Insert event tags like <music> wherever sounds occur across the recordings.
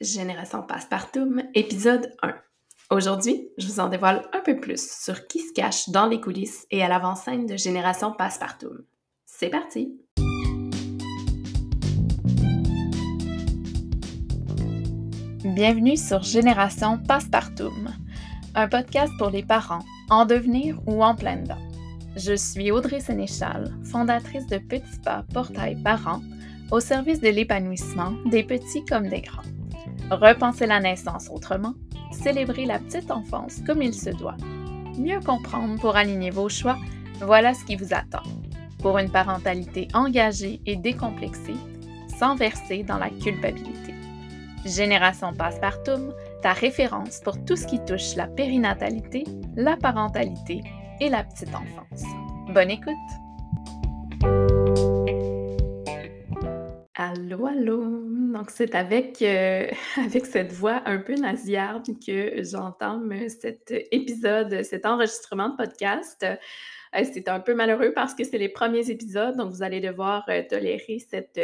Génération Passepartout, épisode 1. Aujourd'hui, je vous en dévoile un peu plus sur qui se cache dans les coulisses et à l'avant-scène de Génération Passepartout. C'est parti! Bienvenue sur Génération Passepartout, un podcast pour les parents en devenir ou en pleine dents. Je suis Audrey Sénéchal, fondatrice de Petits Pas Portail Parents, au service de l'épanouissement des petits comme des grands. Repenser la naissance autrement, célébrer la petite enfance comme il se doit, mieux comprendre pour aligner vos choix, voilà ce qui vous attend. Pour une parentalité engagée et décomplexée, sans verser dans la culpabilité. Génération Passepartout, ta référence pour tout ce qui touche la périnatalité, la parentalité et la petite enfance. Bonne écoute! Allô, allô! Donc, c'est avec, euh, <laughs> avec cette voix un peu nasillarde que j'entame cet épisode, cet enregistrement de podcast. Euh, c'est un peu malheureux parce que c'est les premiers épisodes, donc vous allez devoir euh, tolérer cette,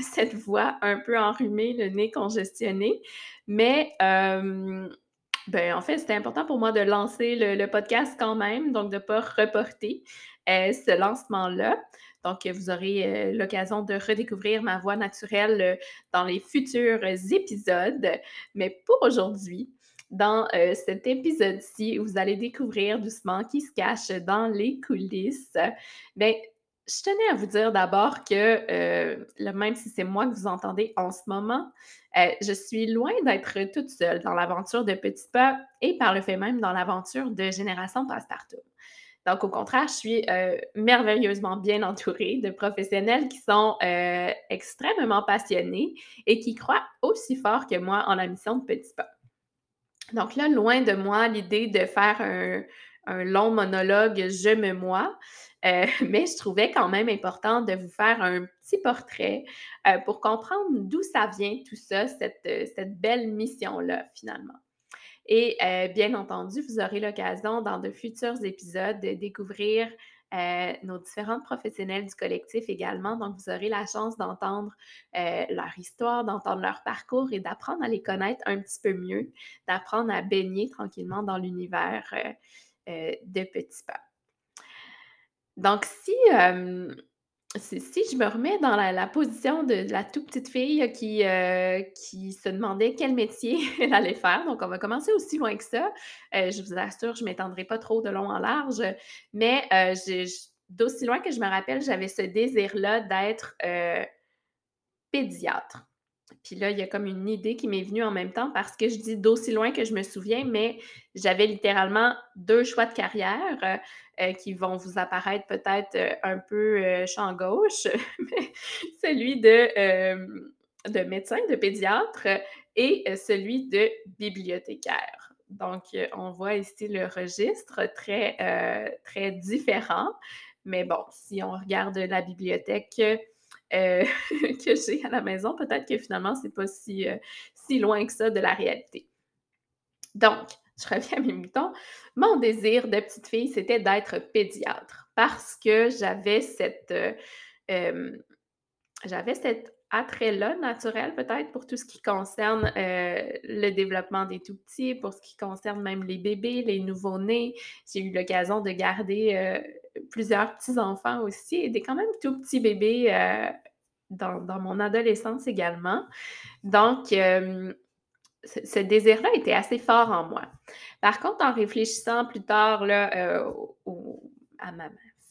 <laughs> cette voix un peu enrhumée, le nez congestionné. Mais ben, en fait, c'était important pour moi de lancer le, le, podcast quand même, donc de ne pas reporter ce lancement-là. Donc, vous aurez euh, l'occasion de redécouvrir ma voix naturelle euh, dans les futurs épisodes. Mais pour aujourd'hui, dans euh, cet épisode-ci, vous allez découvrir doucement qui se cache dans les coulisses. Bien, je tenais à vous dire d'abord que, même si c'est moi que vous entendez en ce moment, je suis loin d'être toute seule dans l'aventure de Petit Pas et par le fait même dans l'aventure de Génération Passepartout. Donc, au contraire, je suis euh, merveilleusement bien entourée de professionnels qui sont euh, extrêmement passionnés et qui croient aussi fort que moi en la mission de Petit Pas. Donc là, loin de moi l'idée de faire un, long monologue je me moi, euh, <laughs> mais je trouvais quand même important de vous faire un petit portrait pour comprendre d'où ça vient tout ça, cette belle mission-là finalement. Et euh, bien entendu, vous aurez l'occasion dans de futurs épisodes de découvrir euh, nos différentes professionnels du collectif également. Donc, vous aurez la chance d'entendre euh, leur histoire, d'entendre leur parcours et d'apprendre à les connaître un petit peu mieux, d'apprendre à baigner tranquillement dans l'univers de petits pas. Donc, si si je me remets dans la, position de la toute petite fille qui, euh, qui se demandait quel métier <laughs> elle allait faire, donc on va commencer aussi loin que ça. Euh, je vous assure, je ne m'étendrai pas trop de long en large, mais euh, d'aussi loin que je me rappelle, j'avais ce désir-là d'être pédiatre. Puis là, il y a comme une idée qui m'est venue en même temps parce que je dis d'aussi loin que je me souviens, mais j'avais littéralement deux choix de carrière euh, euh, qui vont vous apparaître peut-être euh, un peu champ gauche, <laughs> celui de, de médecin, de pédiatre et celui de bibliothécaire. Donc, on voit ici le registre très, très différent. Mais bon, si on regarde la bibliothèque, euh, <laughs> que j'ai à la maison, peut-être que finalement, c'est pas si, euh, si loin que ça de la réalité. Donc, je reviens à mes moutons. Mon désir de petite fille, c'était d'être pédiatre parce que j'avais cette, euh, j'avais cet attrait-là naturel peut-être pour tout ce qui concerne le développement des tout petits, pour ce qui concerne même les bébés, les nouveau-nés. J'ai eu l'occasion de garder plusieurs petits-enfants aussi et des quand même tout petits bébés euh, dans, mon adolescence également. Donc, ce désir-là était assez fort en moi. Par contre, en réfléchissant plus tard là, euh, à ma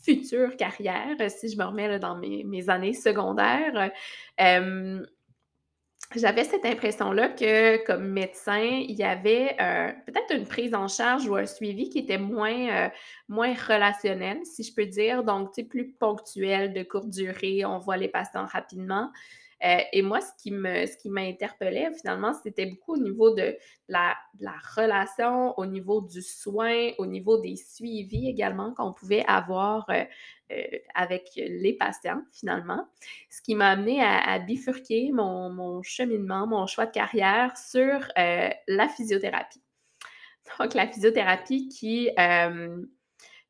future carrière, si je me remets dans mes, années secondaires, j'avais cette impression-là que comme médecin, il y avait euh, peut-être une prise en charge ou un suivi qui était moins, euh, moins relationnel, si je peux dire, donc plus ponctuel, de courte durée, on voit les patients rapidement. Euh, et moi, ce qui me, ce qui m'interpellait finalement, c'était beaucoup au niveau de la, la, relation, au niveau du soin, au niveau des suivis également qu'on pouvait avoir euh, euh, avec les patients finalement. Ce qui m'a amené à, bifurquer mon, mon, cheminement, mon choix de carrière sur la physiothérapie. Donc, la physiothérapie qui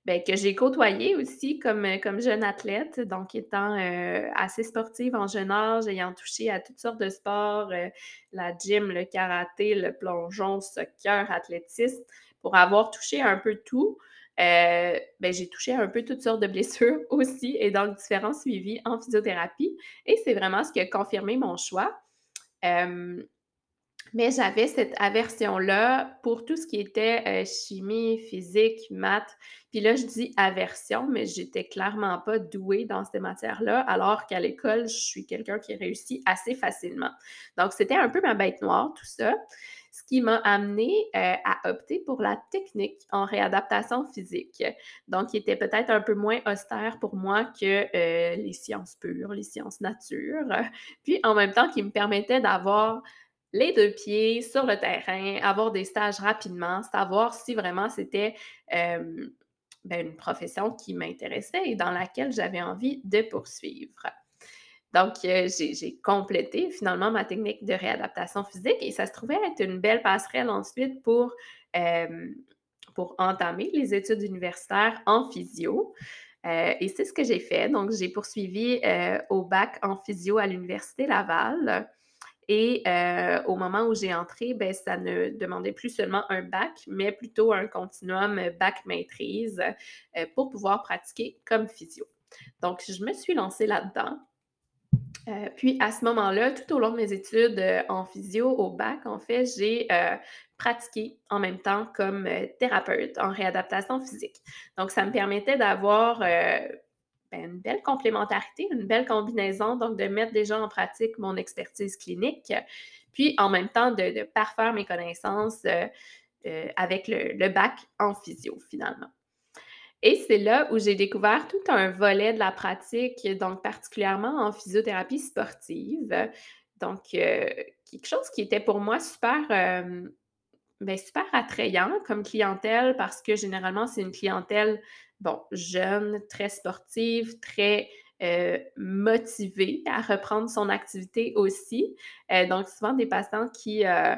ben, que j'ai côtoyé aussi comme, euh, comme jeune athlète, donc étant, heu, assez sportive en jeune âge, ayant touché à toutes sortes de sports, heu, la gym, le karaté, le plongeon, soccer, athlétisme. Pour avoir touché un peu tout, ben, j'ai touché un peu toutes sortes de blessures <laughs> aussi et donc différents suivis en physiothérapie et c'est vraiment ce qui a confirmé mon choix. Mais j'avais cette aversion-là pour tout ce qui était, heu, chimie, physique, maths. Puis là, je dis aversion, mais j'étais clairement pas douée dans ces matières-là, alors qu'à l'école, je suis quelqu'un qui réussit assez facilement. Donc c'était un peu ma bête noire, tout ça. Ce qui m'a amenée, heu, à opter pour la technique en réadaptation physique. Donc qui était peut-être un peu moins austère pour moi que, heu, les sciences pures, les sciences nature, puis en même temps qui me permettait d'avoir les 2 pieds sur le terrain, avoir des stages rapidement, savoir si vraiment c'était, ben, une profession qui m'intéressait et dans laquelle j'avais envie de poursuivre. Donc, heu, j'ai complété finalement ma technique de réadaptation physique et ça se trouvait être une belle passerelle ensuite pour, entamer les études universitaires en physio, heu et c'est ce que j'ai fait. Donc j'ai poursuivi, heu, au bac en physio à l'Université Laval. Et heu, au moment où j'ai entré, ben, ça ne demandait plus seulement un bac, mais plutôt un continuum bac-maîtrise, heu, pour pouvoir pratiquer comme physio. Donc je me suis lancée là-dedans. Heu, puis à ce moment-là, tout au long de mes études, en physio au bac, en fait, j'ai, pratiqué en même temps comme, thérapeute en réadaptation physique. Donc ça me permettait d'avoir, ben, une belle complémentarité, une belle combinaison, donc de mettre déjà en pratique mon expertise clinique, puis en même temps de, parfaire mes connaissances euh, euh, avec le, bac en physio finalement. Et c'est là où j'ai découvert tout un volet de la pratique, donc particulièrement en physiothérapie sportive. Donc, euh, quelque chose qui était pour moi super, ben, super attrayant comme clientèle parce que généralement, c'est une clientèle bon, jeune, très sportive, très euh, motivée à reprendre son activité aussi. Euh, donc, souvent des patients qui, euh,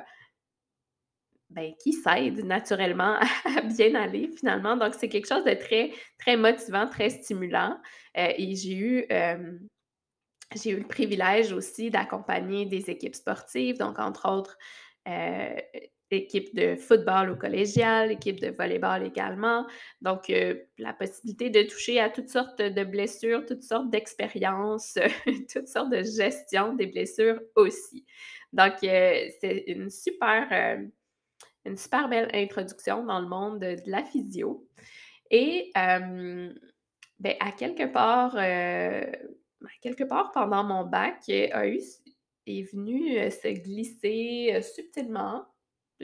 ben, qui s'aident naturellement <laughs> à bien aller finalement. Donc, c'est quelque chose de très, très motivant, très stimulant. et j'ai eu, j'ai eu le privilège aussi d'accompagner des équipes sportives, donc entre autres équipe de football au collégial, équipe de volleyball également. Donc, euh, la possibilité de toucher à toutes sortes de blessures, toutes sortes d'expériences, <laughs> toutes sortes de gestion des blessures aussi. Donc, euh, c'est une super, euh, une super belle introduction dans le monde de, la physio. Et ben, à quelque part, quelque part pendant mon bac, a eu, est venu se glisser subtilement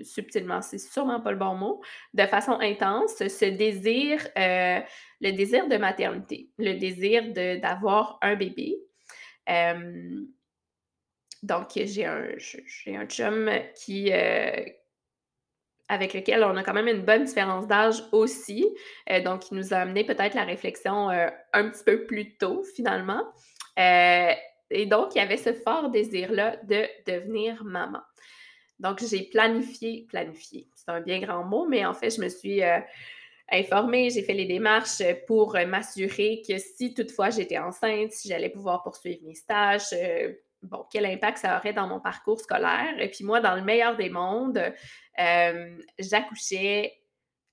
subtilement, c'est sûrement pas le bon mot, de façon intense, ce désir, euh, le désir de maternité, le désir d'avoir un bébé. Euh, donc, j'ai un, un chum qui, euh, avec lequel on a quand même une bonne différence d'âge aussi. donc, il nous a amené peut-être la réflexion un petit peu plus tôt, finalement. et donc, il y avait ce fort désir-là de devenir maman. Donc, j'ai planifié, planifié, c'est un bien grand mot, mais en fait, je me suis euh, informée, j'ai fait les démarches pour euh, m'assurer que si toutefois j'étais enceinte, si j'allais pouvoir poursuivre mes stages, euh, bon, quel impact ça aurait dans mon parcours scolaire. Et puis moi, dans le meilleur des mondes, j'accouchais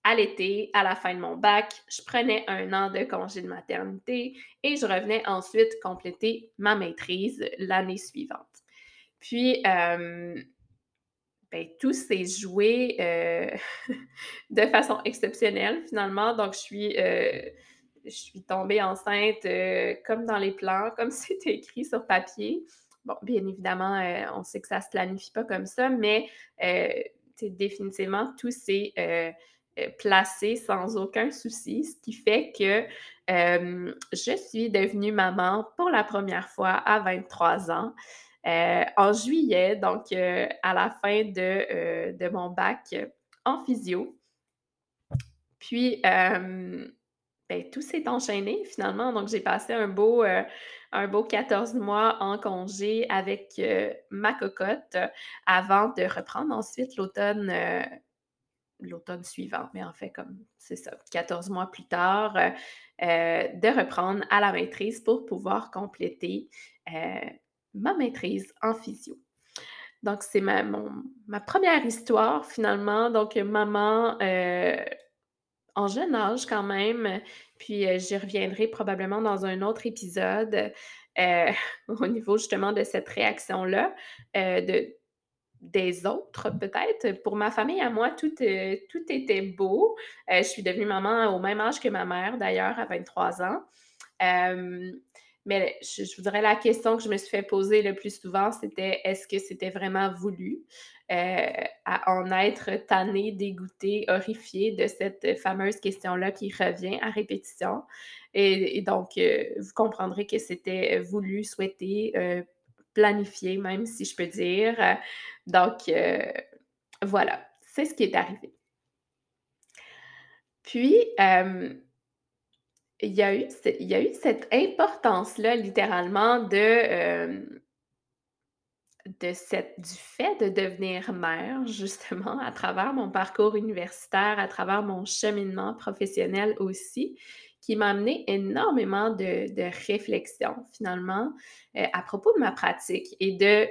à l'été, à la fin de mon bac, je prenais un an de congé de maternité et je revenais ensuite compléter ma maîtrise l'année suivante. Puis, ben, tout s'est joué euh, <laughs> de façon exceptionnelle finalement. Donc, je suis, euh, je suis tombée enceinte euh, comme dans les plans, <laughs> comme c'était écrit sur papier. Bon, bien évidemment, on sait que ça ne se planifie pas comme ça, mais définitivement, tout s'est placé sans aucun souci, ce qui fait que je suis devenue maman pour la première fois à 23 ans. Euh, en juillet, donc euh, à la fin de, euh, de, mon bac en physio. Puis, ben, tout s'est enchaîné finalement. Donc, j'ai passé un beau, un beau 14 mois en congé avec ma cocotte avant de reprendre ensuite l'automne l'automne suivant, mais en fait, comme c'est ça, 14 mois plus tard, de reprendre à la maîtrise pour pouvoir compléter ma maîtrise en physio. Donc, c'est ma, ma première histoire finalement. Donc, maman en jeune âge quand même, puis j'y reviendrai probablement dans un autre épisode <laughs> au niveau justement de cette réaction-là, de des autres peut-être. Pour ma famille à moi, tout, euh, tout était beau. Euh, je suis devenue maman au même âge que ma mère, d'ailleurs, à 23 ans. Euh, mais je, vous dirais la question que je me suis fait poser le plus souvent, c'était est-ce que c'était vraiment voulu à en être tannée, dégoûtée, horrifiée de cette fameuse question-là qui revient à répétition. Et, donc, vous comprendrez que c'était voulu, souhaité, planifié même, si je peux dire. Donc, euh, voilà, c'est ce qui est arrivé. Puis, euh, il, y a eu, cette importance-là, littéralement, euh, du fait de devenir mère, <laughs> justement, à travers mon parcours universitaire, à travers mon cheminement professionnel aussi, qui m'a amené énormément de, de réflexion, finalement, à propos de ma pratique et de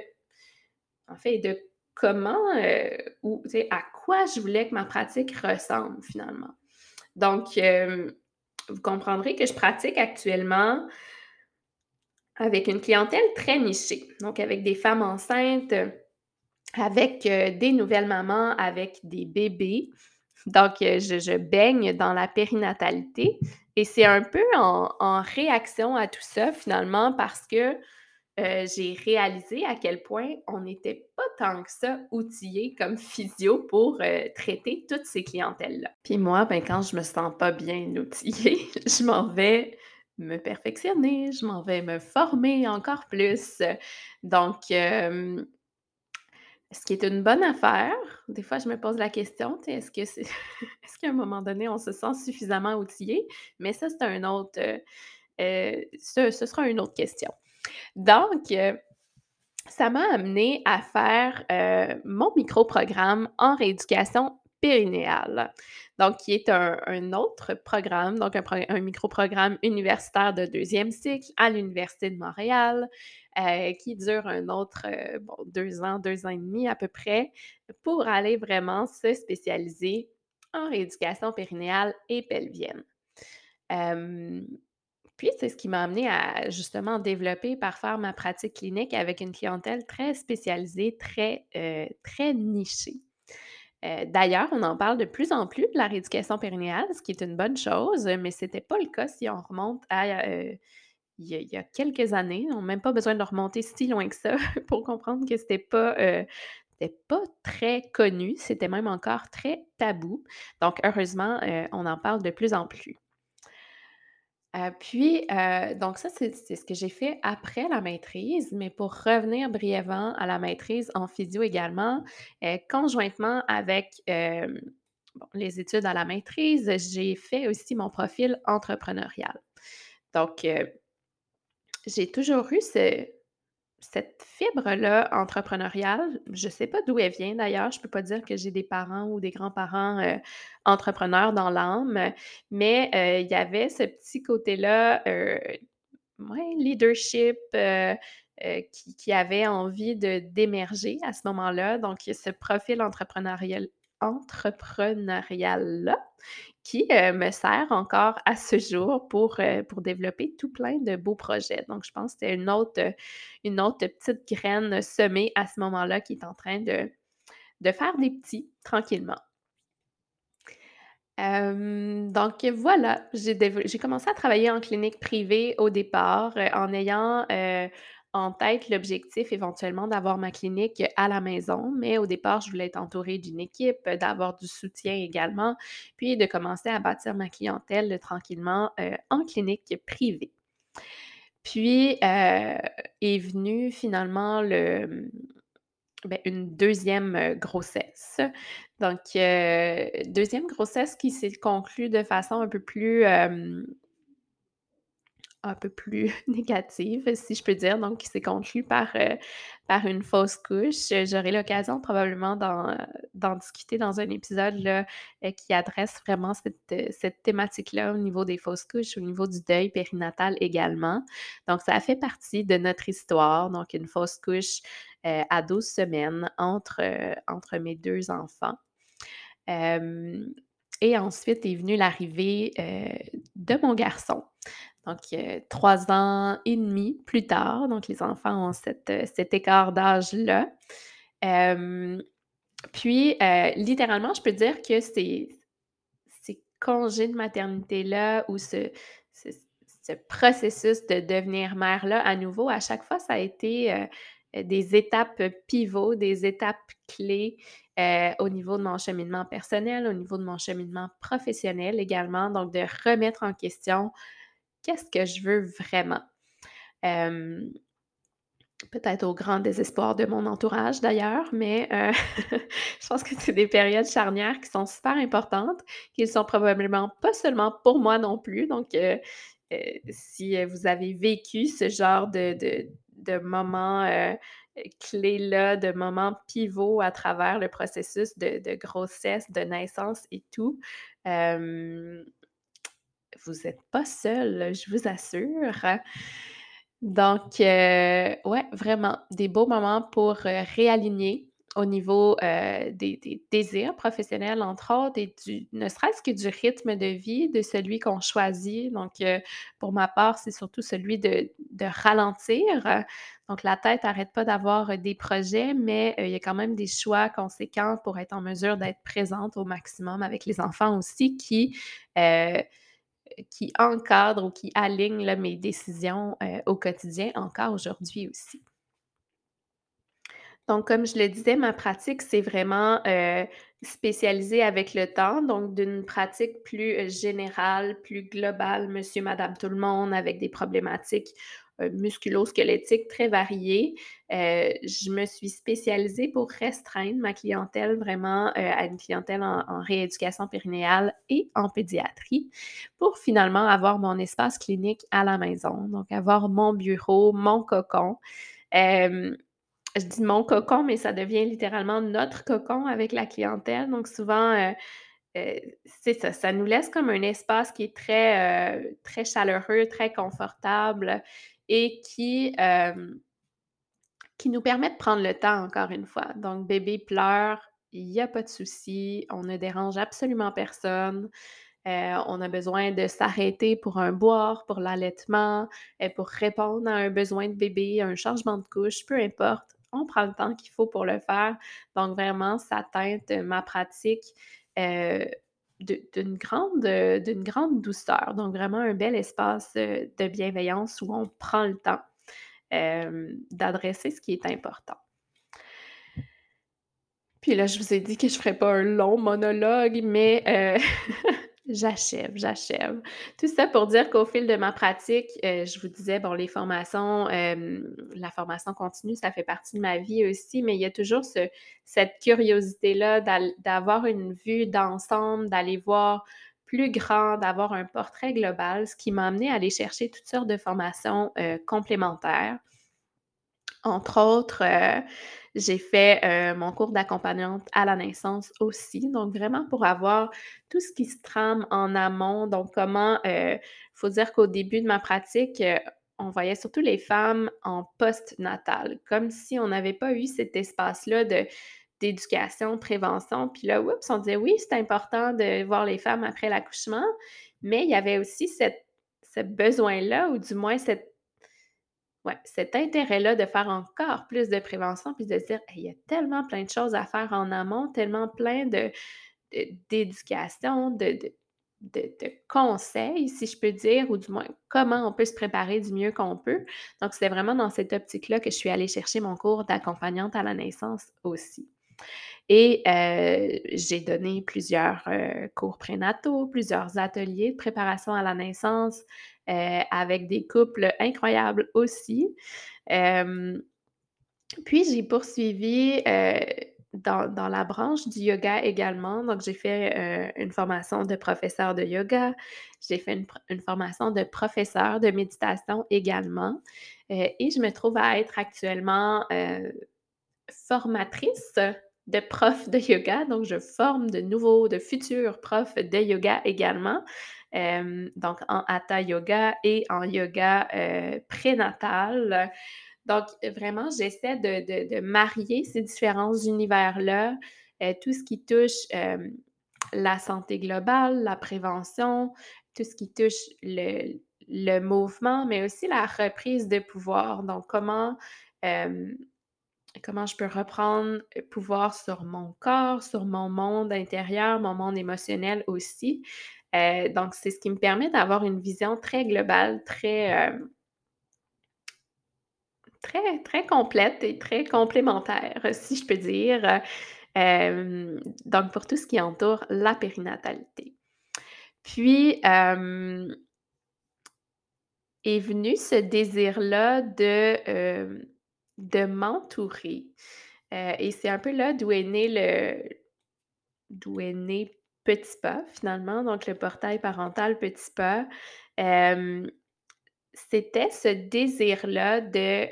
en fait, de comment euh, ou à quoi je voulais que ma pratique ressemble finalement. Donc, euh, vous comprendrez que je pratique actuellement avec une clientèle très nichée, donc avec des femmes enceintes, avec euh, des nouvelles mamans, avec des bébés. Donc, je, baigne dans la périnatalité et c'est un peu en réaction à tout ça finalement parce que euh, j'ai réalisé à quel point on n'était pas tant que ça outillé comme <laughs> physio pour euh, traiter toutes ces clientèles-là. Puis moi, ben, quand je me sens pas bien outillée, <laughs> je m'en vais me perfectionner, je m'en vais me former encore plus. Donc, ce qui est une bonne affaire, des fois je me pose la question, est-ce que c'est <laughs> est-ce qu'à un moment donné on se sent suffisamment outillé? Mais ça, c'est un autre. Euh, ce sera une autre question. Donc, euh, ça m'a amené à faire euh, mon micro-programme en rééducation périnéale. Donc, qui est un, autre programme, donc un, micro-programme universitaire de deuxième cycle à l'Université de Montréal, euh, qui dure un autre deux ans, deux ans et demi à peu près, pour aller vraiment se spécialiser en rééducation périnéale et pelvienne. C'est ce qui m'a amené à justement développer par faire ma pratique clinique avec une clientèle très spécialisée, très, euh, nichée. Euh, d'ailleurs, on en parle de plus en plus de la rééducation périnéale, ce qui est une bonne chose, mais ce n'était pas le cas si on remonte à euh, il, y a, quelques années. On n'a même pas besoin de remonter si loin que ça <laughs> pour comprendre que ce n'était pas très connu, c'était même encore très tabou. Donc, heureusement, on en parle de plus en plus. Euh, puis, euh, donc ça, c'est ce que j'ai fait après la maîtrise, mais pour revenir brièvement à la maîtrise en physio également, euh, conjointement avec les études à la maîtrise, j'ai fait aussi mon profil entrepreneurial. Donc, j'ai toujours eu ce, cette fibre-là entrepreneuriale, je ne sais pas d'où elle vient d'ailleurs, je ne peux pas dire que j'ai des parents ou des grands-parents euh, entrepreneurs dans l'âme, mais euh, il y avait ce petit côté-là, euh, leadership, qui, avait envie de d'émerger à ce moment-là. Donc, ce profil entrepreneurial, entrepreneurial-là qui euh, me sert encore à ce jour pour, euh, pour développer tout plein de beaux projets. Donc, je pense que c'est une autre, euh, une autre petite graine semée à ce moment-là qui est en train de, de faire des petits tranquillement. donc voilà, j'ai commencé à travailler en clinique privée au départ en ayant en tête l'objectif éventuellement d'avoir ma clinique à la maison, mais au départ, je voulais être entourée d'une équipe, d'avoir du soutien également, puis de commencer à bâtir ma clientèle tranquillement euh, en clinique privée. Puis euh, est venue finalement le, ben, une deuxième euh, grossesse. Donc, deuxième grossesse qui s'est conclue de façon un peu plus un peu plus <laughs> négative, si je peux dire, donc qui s'est conclue par, heu, par une fausse couche. J'aurai l'occasion probablement d'en, heu, d'en discuter dans un épisode là, qui adresse vraiment cette, cette thématique-là au niveau des fausses couches, au niveau du deuil périnatal également. Donc ça fait partie de notre histoire, donc une fausse couche, à 12 semaines entre, entre mes 2 enfants. Et ensuite est venue l'arrivée, de mon garçon. Donc, heu, 3 ans et demi plus tard, donc les enfants ont cet, heu, cet écart d'âge-là. Hem, puis, littéralement, je peux dire que ces ces congés de maternité-là ou ce ce ce processus de devenir mère-là, à nouveau, à chaque fois, ça a été, des étapes pivots, des étapes clés, au niveau de mon cheminement personnel, au niveau de mon cheminement professionnel également. Donc de remettre en question Qu'est-ce que je veux vraiment? Hem, peut-être au grand désespoir de mon entourage d'ailleurs, mais heu, <laughs> je pense que c'est des périodes charnières qui sont super importantes, qui sont probablement pas seulement pour moi non plus. Donc heu, si, vous avez vécu ce genre de de de moments, clés-là, de moments pivots à travers le processus de grossesse, de naissance et tout, vous n'êtes pas seul, je vous assure. Donc, heu, ouais, vraiment des beaux moments pour, heu, réaligner au niveau, heu, des désirs professionnels, entre autres et du ne serait-ce que du rythme de vie, de celui qu'on choisit. Donc, heu, pour ma part, c'est surtout celui de de ralentir. Donc la tête arrête pas d'avoir, des projets, mais, il y a quand même des choix conséquents pour être en mesure d'être présente au maximum avec les enfants aussi qui, qui encadre ou qui aligne mes décisions, heu, au quotidien, encore aujourd'hui aussi. Donc comme je le disais, ma pratique, c'est vraiment, heu, spécialisé avec le temps, donc d'une pratique plus, heu, générale, plus globale, monsieur, madame, tout le monde, avec des problématiques, musculo-squelettiques très variées. Heu, je me suis spécialisée pour restreindre ma clientèle vraiment, heu, à une clientèle en rééducation périnéale et en pédiatrie, pour finalement avoir mon espace clinique à la maison, donc avoir mon bureau, mon cocon. Je dis mon cocon, mais ça devient littéralement notre cocon avec la clientèle. Donc souvent, c'est ça, ça nous laisse comme un espace qui est très, très chaleureux, très confortable et qui, hem, qui nous permet de prendre le temps encore une fois. Donc bébé pleure, il y a pas de souci, on ne dérange absolument personne. Heu, on a besoin de s'arrêter pour un boire, pour l'allaitement, heu, pour répondre à un besoin de bébé, un changement de couche, peu importe. On prend le temps qu'il faut pour le faire. Donc vraiment, ça teinte ma pratique, d'une grande, d'une grande douceur. Donc vraiment un bel espace, heu, de bienveillance où on prend le temps, hem, d'adresser ce qui est important. Puis là, je vous ai dit que je ferais pas un long monologue, mais <laughs> j'achève, j'achève. Tout ça pour dire qu'au fil de ma pratique, heu, je vous disais, bon, les formations, hem, la formation continue, ça fait partie de ma vie aussi, mais il y a toujours ce cette curiosité-là d'avoir une vue d'ensemble, d'aller voir plus grand, d'avoir un portrait global, ce qui m'a amenée à aller chercher toutes sortes de formations, heu, complémentaires. Entre autres, heu, j'ai fait, heu, mon cours d'accompagnante à la naissance aussi, donc vraiment pour avoir tout ce qui se trame en amont. Donc comment, heu, faut dire qu'au début de ma pratique, on voyait surtout les femmes en post-natal, comme si on n'avait pas eu cet espace-là de d'éducation, prévention. Puis là, oups, on disait: «Oui, c'est important de voir les femmes après l'accouchement», mais il y avait aussi ce besoin-là ou du moins cette Ouais, cet intérêt-là de faire encore plus de prévention, puis de dire: «Hey, il y a tellement plein de choses à faire en amont, tellement plein de d'éducation, de de conseils, si je peux dire, ou du moins comment on peut se préparer du mieux qu'on peut». Donc c'est vraiment dans cette optique-là que je suis allée chercher mon cours d'accompagnante à la naissance aussi. Et heu, j'ai donné plusieurs, heu, cours prénataux, plusieurs ateliers de préparation à la naissance, heu, avec des couples incroyables aussi. Puis j'ai poursuivi, dans dans la branche du yoga également, donc j'ai fait, une formation de professeur de yoga, j'ai fait une formation de professeur de méditation également, et je me trouve à être actuellement, formatrice de profs de yoga, donc je forme de nouveaux de futurs profs de yoga également, hem, donc en hatha yoga et en yoga, heu, prénatal. Donc vraiment, j'essaie de de de marier ces différents univers-là, heu, tout ce qui touche, la santé globale, la prévention, tout ce qui touche le le mouvement, mais aussi la reprise de pouvoir. Donc comment, comment je peux reprendre, heu, pouvoir sur mon corps, sur mon monde intérieur, mon monde émotionnel aussi. Heu, donc c'est ce qui me permet d'avoir une vision très globale, très, hem très, complète et très complémentaire, <laughs> si je peux dire, donc pour tout ce qui entoure la périnatalité. Puis, est venu ce désir-là de, de m'entourer, heu et c'est un peu là d'où est né le d'où est né Petit Pas finalement, donc le portail parental Petit Pas. Hem, c'était ce désir-là de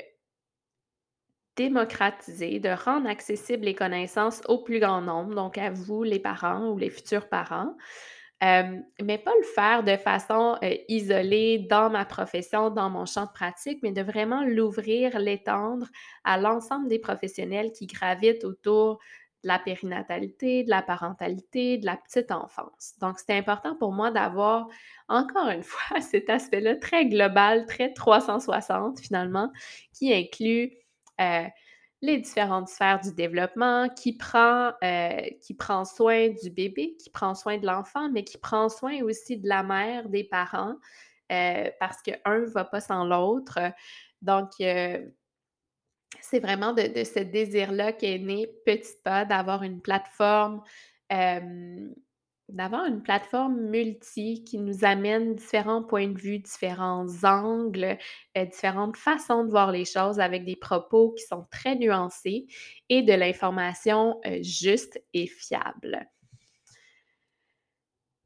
démocratiser, de rendre accessibles les connaissances au plus grand nombre, donc à vous les parents ou les futurs parents, hem, mais pas le faire de façon, heu, isolée dans ma profession, dans mon champ de pratique, mais de vraiment l'ouvrir, l'étendre à l'ensemble des professionnels qui gravitent autour de la périnatalité, de la parentalité, de la petite enfance. Donc c'était important pour moi d'avoir, encore une <laughs> fois, cet aspect-là très global, très 360 finalement, qui inclut, heu, les différentes sphères du développement, qui prend, heu, qui prend soin du bébé, qui prend soin de l'enfant, mais qui prend soin aussi de la mère, des parents, heu, parce qu'un ne va pas sans l'autre. Donc, heu, c'est vraiment de de ce désir-là qu'est né Petit Pas, d'avoir une plateforme, d'avoir une plateforme multi qui nous amène différents points de vue, différents angles, heu, différentes façons de voir les choses avec des propos qui sont très nuancés et de l'information, heu, juste et fiable.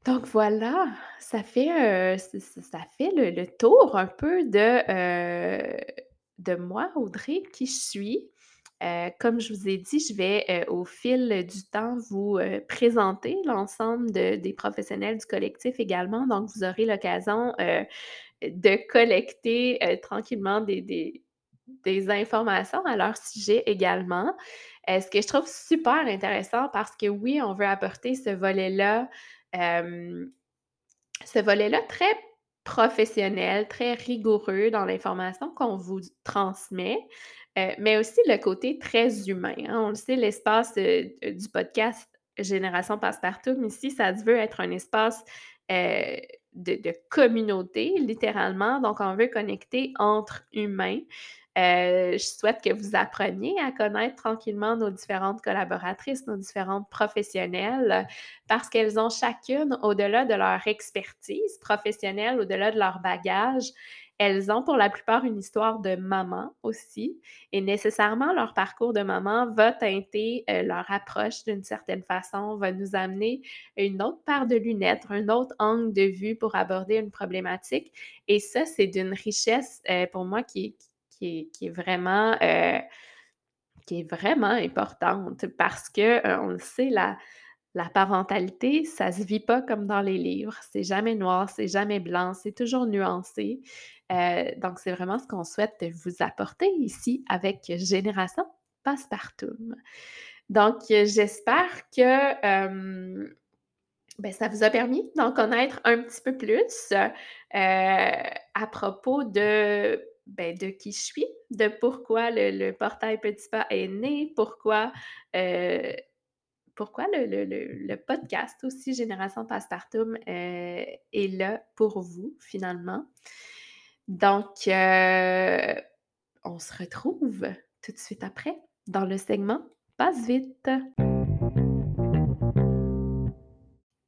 Donc voilà, ça fait, ç ça fait le le tour un peu de, de moi, Audrey, qui je suis. Heu, comme je vous ai dit, je vais, heu, au fil du temps vous, heu, présenter l'ensemble de des professionnels du collectif également. Donc vous aurez l'occasion, de collecter, tranquillement des des informations à leur sujet également. Ce que je trouve super intéressant parce que oui, on veut apporter ce volet-là, ce volet-là très professionnel, très rigoureux dans l'information qu'on vous transmet, heu, mais aussi le côté très humain, hein. On le sait, l'espace, heu, du podcast Génération Passepartout ici, ça veut être un espace, de communauté littéralement, donc on veut connecter entre humains. Heu, je souhaite que vous appreniez à connaître tranquillement nos différentes collaboratrices, nos différentes professionnelles, parce qu'elles ont chacune, au-delà de leur expertise professionnelle, au-delà de leur bagage, elles ont pour la plupart une histoire de maman aussi. Et nécessairement leur parcours de maman va teinter, heu, leur approche d'une certaine façon, va nous amener une autre paire de lunettes, un autre angle de vue pour aborder une problématique. Et ça, c'est d'une richesse, heu, pour moi qui est qui est vraiment, heu, qui est vraiment importante parce que, heu, on le sait, la la parentalité, ça se vit pas comme dans les livres. C'est jamais noir, c'est jamais blanc, c'est toujours nuancé. Heu, donc c'est vraiment ce qu'on souhaite vous apporter ici avec Génération Passepartout. Donc, j'espère que, beh, ça vous a permis d'en connaître un petit peu plus, à propos de, beh, de qui je suis, de pourquoi le le portail Petit Pas est né, pourquoi, heu, pourquoi le le le podcast aussi Génération Passepartout, heu, est là pour vous finalement. Donc, heu, on se retrouve tout de suite après dans le segment Passe vite.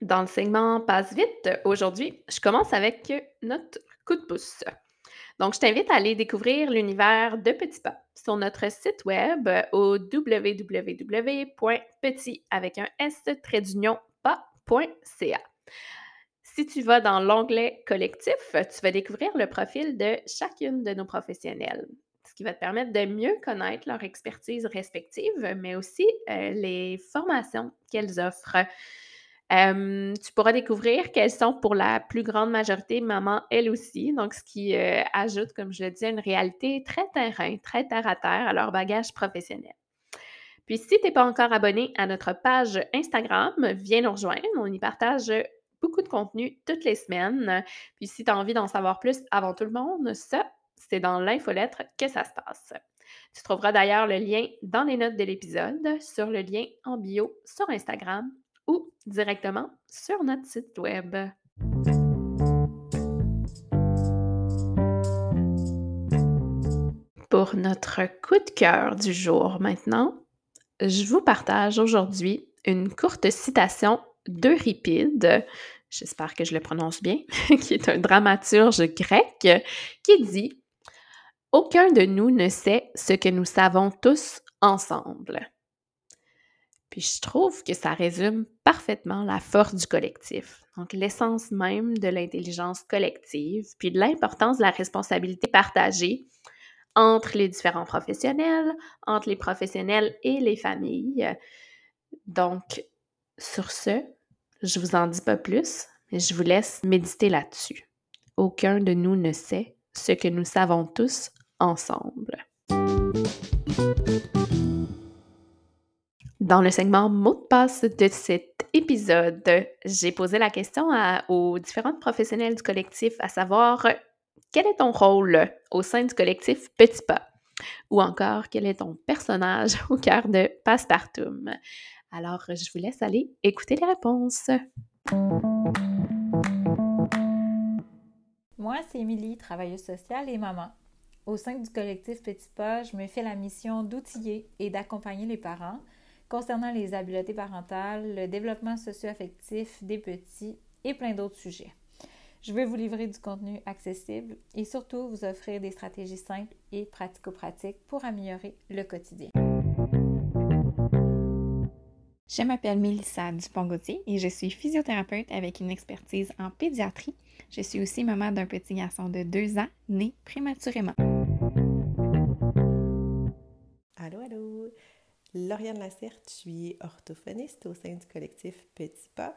Dans le segment Passe vite, aujourd'hui, je commence avec notre coup de pouce. Donc, je t'invite à aller découvrir l'univers de Petit Pas sur notre site web au www.petit avec un s pas.ca. Si tu vas dans l'onglet collectif, tu vas découvrir le profil de chacune de nos professionnels, ce qui va te permettre de mieux connaître leur expertise respective, mais aussi euh, les formations qu'elles offrent. Tu pourras découvrir qu'elles sont pour la plus grande majorité mamans elles aussi, donc ce qui euh, ajoute, comme je le disais, une réalité très terrain, très terre à terre à leur bagage professionnel. Puis si tu n'es pas encore abonné à notre page Instagram, viens nous rejoindre. On y partage beaucoup de contenu toutes les semaines. Puis si tu as envie d'en savoir plus avant tout le monde, ça, c'est dans l'infolettre que ça se passe. Tu trouveras d'ailleurs le lien dans les notes de l'épisode, sur le lien en bio sur Instagram ou directement sur notre site web. Pour notre coup de cœur du jour maintenant, je vous partage aujourd'hui une courte citation d'Euripide, j'espère que je le prononce bien, <laughs> qui est un dramaturge grec, qui dit Aucun de nous ne sait ce que nous savons tous ensemble. Je trouve que ça résume parfaitement la force du collectif, donc l'essence même de l'intelligence collective, puis de l'importance de la responsabilité partagée entre les différents professionnels, entre les professionnels et les familles. Donc, sur ce, je vous en dis pas plus, mais je vous laisse méditer là-dessus. Aucun de nous ne sait ce que nous savons tous ensemble. Dans le segment mot de passe de cet épisode, j'ai posé la question aux différents professionnels du collectif, à savoir quel est ton rôle au sein du collectif Petit Pas? Ou encore, quel est ton personnage <laughs> au cœur de Passepartout? Alors, je vous laisse aller écouter les réponses. Moi, c'est Émilie, travailleuse sociale et maman. Au sein du collectif Petit Pas, je me fais la mission d'outiller et d'accompagner les parents concernant les habiletés parentales, le développement socio-affectif des petits et plein d'autres sujets. Je veux vous livrer du contenu accessible et surtout vous offrir des stratégies simples et pratico-pratiques pour améliorer le quotidien. Je m'appelle Mélissa Dupont-Gauthier et je suis physiothérapeute avec une expertise en pédiatrie. Je suis aussi maman d'un petit garçon de deux ans né prématurément. Lauriane Lacerte, je suis orthophoniste au sein du collectif Petit Pas.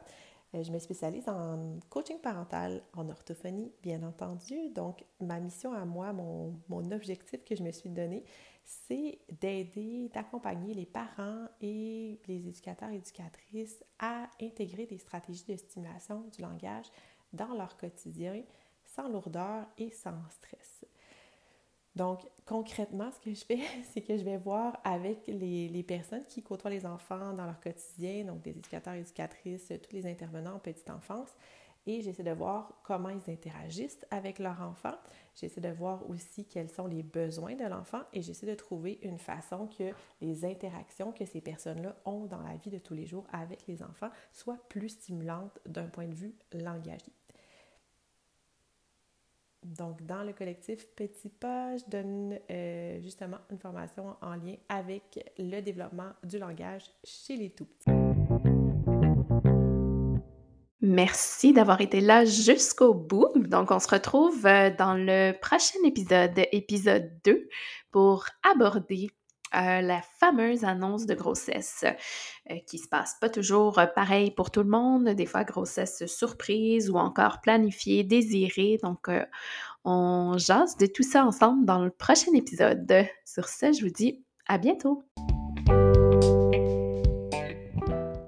Euh, je me spécialise en coaching parental, en orthophonie, bien entendu. Donc, ma mission à moi, mon, mon objectif que je me suis donné, c'est d'aider, d'accompagner les parents et les éducateurs et éducatrices à intégrer des stratégies de stimulation du langage dans leur quotidien sans lourdeur et sans stress. Donc, concrètement, ce que je fais, <laughs> c'est que je vais voir avec les, personnes qui côtoient les enfants dans leur quotidien, donc des éducateurs, éducatrices, tous les intervenants en petite enfance, et j'essaie de voir comment ils interagissent avec leur enfant. J'essaie de voir aussi quels sont les besoins de l'enfant et j'essaie de trouver une façon que les interactions que ces personnes-là ont dans la vie de tous les jours avec les enfants soient plus stimulantes d'un point de vue langagier. Donc, dans le collectif Petit Pas, je donne euh, justement une formation en lien avec le développement du langage chez les tout-petits. Merci d'avoir été là jusqu'au bout. Donc, on se retrouve euh, dans le prochain épisode, épisode 2, pour aborder euh, la fameuse annonce de grossesse euh, qui se passe pas toujours euh, pareil pour tout le monde, des fois grossesse surprise ou encore planifiée, désirée. Donc, on jase de tout ça ensemble dans le prochain épisode. Sur ce, je vous dis à bientôt.